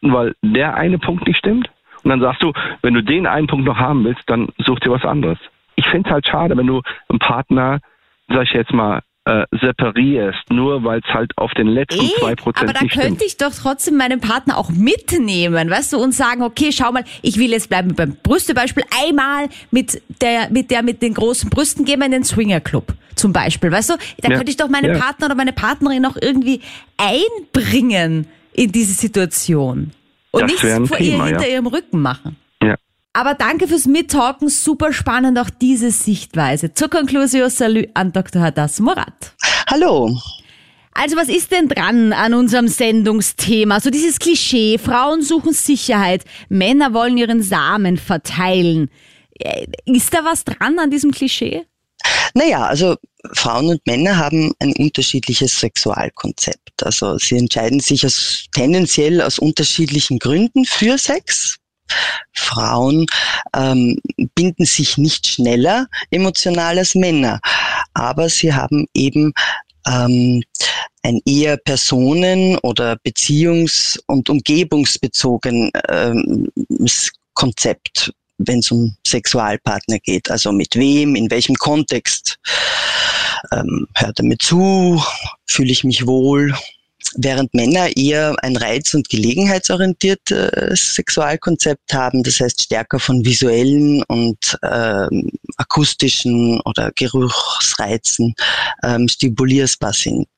weil der eine Punkt nicht stimmt. Und dann sagst du, wenn du den einen Punkt noch haben willst, dann such dir was anderes. Ich finde es halt schade, wenn du einen Partner, sag ich jetzt mal, äh, separierst, nur weil es halt auf den letzten zwei aber Prozent da nicht stimmt. könnte ich doch trotzdem meinen Partner auch mitnehmen, weißt du, und sagen, okay, schau mal, ich will jetzt bleiben beim Brüstebeispiel, einmal mit der, mit der mit den großen Brüsten gehen wir in den Swingerclub zum Beispiel, weißt du, da Ja, könnte ich doch meinen ja. Partner oder meine Partnerin auch irgendwie einbringen in diese Situation und Das ein vor Thema, ihr hinter ja. ihrem Rücken machen. Aber danke fürs Mittalken, super spannend auch diese Sichtweise. Zur Conclusio, salut an Dr. Hadas Morat. Hallo. Also was ist denn dran an unserem Sendungsthema? So dieses Klischee, Frauen suchen Sicherheit, Männer wollen ihren Samen verteilen. Äh, Ist da was dran an diesem Klischee? Naja, also Frauen und Männer haben ein unterschiedliches Sexualkonzept. Also sie entscheiden sich aus, tendenziell aus unterschiedlichen Gründen für Sex. Frauen ähm, binden sich nicht schneller emotional als Männer, aber sie haben eben ähm, ein eher personen- oder beziehungs- und umgebungsbezogenes ähm, Konzept, wenn es um Sexualpartner geht. Also mit wem, in welchem Kontext ähm, hört er mir zu, fühle ich mich wohl. Während Männer eher ein reiz- und gelegenheitsorientiertes Sexualkonzept haben, das heißt stärker von visuellen und ähm, akustischen oder Geruchsreizen ähm, stimulierbar sind.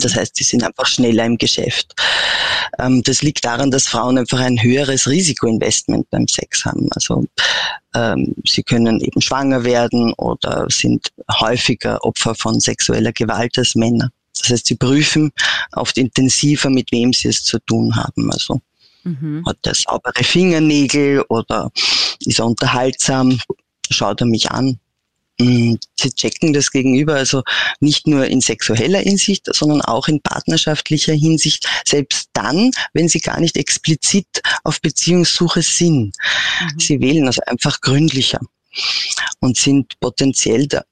Das heißt, die sind einfach schneller im Geschäft. Ähm, das liegt daran, dass Frauen einfach ein höheres Risikoinvestment beim Sex haben. Also ähm, sie können eben schwanger werden oder sind häufiger Opfer von sexueller Gewalt als Männer. Das heißt, sie prüfen oft intensiver, mit wem sie es zu tun haben. Also mhm. hat er saubere Fingernägel oder ist er unterhaltsam, schaut er mich an. Mm, sie checken das gegenüber, also nicht nur in sexueller Hinsicht, sondern auch in partnerschaftlicher Hinsicht, selbst dann, wenn sie gar nicht explizit auf Beziehungssuche sind. Mhm. Sie wählen also einfach gründlicher und sind potenziell da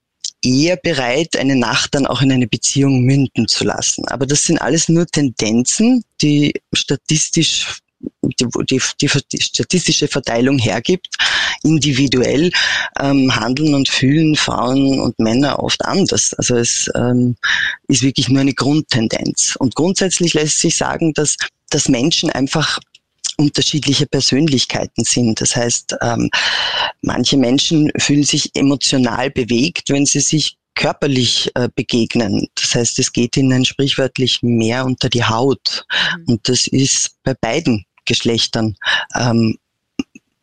eher bereit, eine Nacht dann auch in eine Beziehung münden zu lassen. Aber das sind alles nur Tendenzen, die statistisch die, die, die, statistische Verteilung hergibt. Individuell ähm, handeln und fühlen Frauen und Männer oft anders. Also es ähm, ist wirklich nur eine Grundtendenz. Und grundsätzlich lässt sich sagen, dass, dass Menschen einfach unterschiedliche Persönlichkeiten sind. Das heißt, ähm, manche Menschen fühlen sich emotional bewegt, wenn sie sich körperlich äh, begegnen. Das heißt, es geht ihnen sprichwörtlich mehr unter die Haut. Mhm. Und das ist bei beiden Geschlechtern ähm,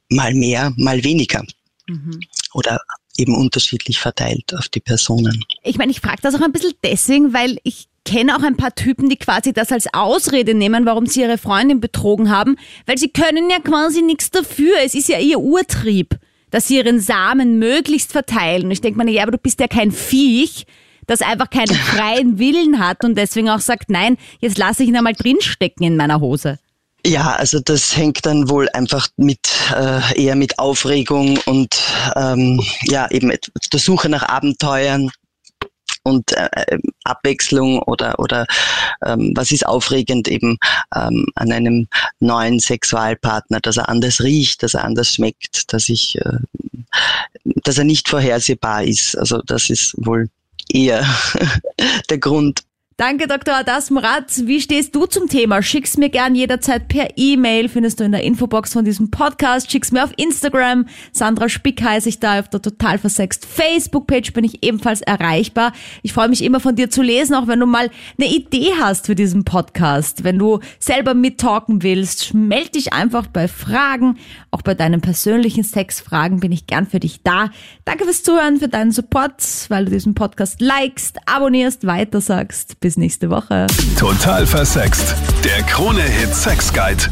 mal mehr, mal weniger. Mhm. Oder eben unterschiedlich verteilt auf die Personen. Ich meine, ich frage das auch ein bisschen deswegen, weil ich kenne auch ein paar Typen, die quasi das als Ausrede nehmen, warum sie ihre Freundin betrogen haben, weil sie können ja quasi nichts dafür. Es ist ja ihr Urtrieb, dass sie ihren Samen möglichst verteilen. Und ich denke mir, ja, aber du bist ja kein Viech, das einfach keinen <laughs> freien Willen hat und deswegen auch sagt, nein, jetzt lasse ich ihn einmal drinstecken in meiner Hose. Ja, also das hängt dann wohl einfach mit äh, eher mit Aufregung und ähm, ja eben der Suche nach Abenteuern und äh, Abwechslung oder oder ähm, was ist aufregend eben ähm, an einem neuen Sexualpartner, dass er anders riecht, dass er anders schmeckt, dass ich, äh, dass er nicht vorhersehbar ist. Also das ist wohl eher <laughs> der Grund. Danke, Dr. Adas Murat. Wie stehst du zum Thema? Schick's mir gern jederzeit per E-Mail, findest du in der Infobox von diesem Podcast. Schick's mir auf Instagram. Sandra Spick heiße ich da. Auf der Total Versext Facebook-Page bin ich ebenfalls erreichbar. Ich freue mich immer von dir zu lesen, auch wenn du mal eine Idee hast für diesen Podcast. Wenn du selber mittalken willst, melde dich einfach bei Fragen. Auch bei deinen persönlichen Sexfragen bin ich gern für dich da. Danke fürs Zuhören, für deinen Support, weil du diesen Podcast likest, abonnierst, weitersagst. Bis bis nächste Woche. Total versext. Der Krone-Hit Sex Guide.